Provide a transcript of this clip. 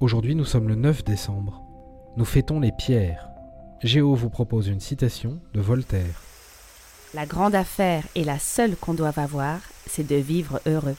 Aujourd'hui, nous sommes le 9 décembre. Nous fêtons les pierres. Géo vous propose une citation de Voltaire. La grande affaire et la seule qu'on doive avoir, c'est de vivre heureux.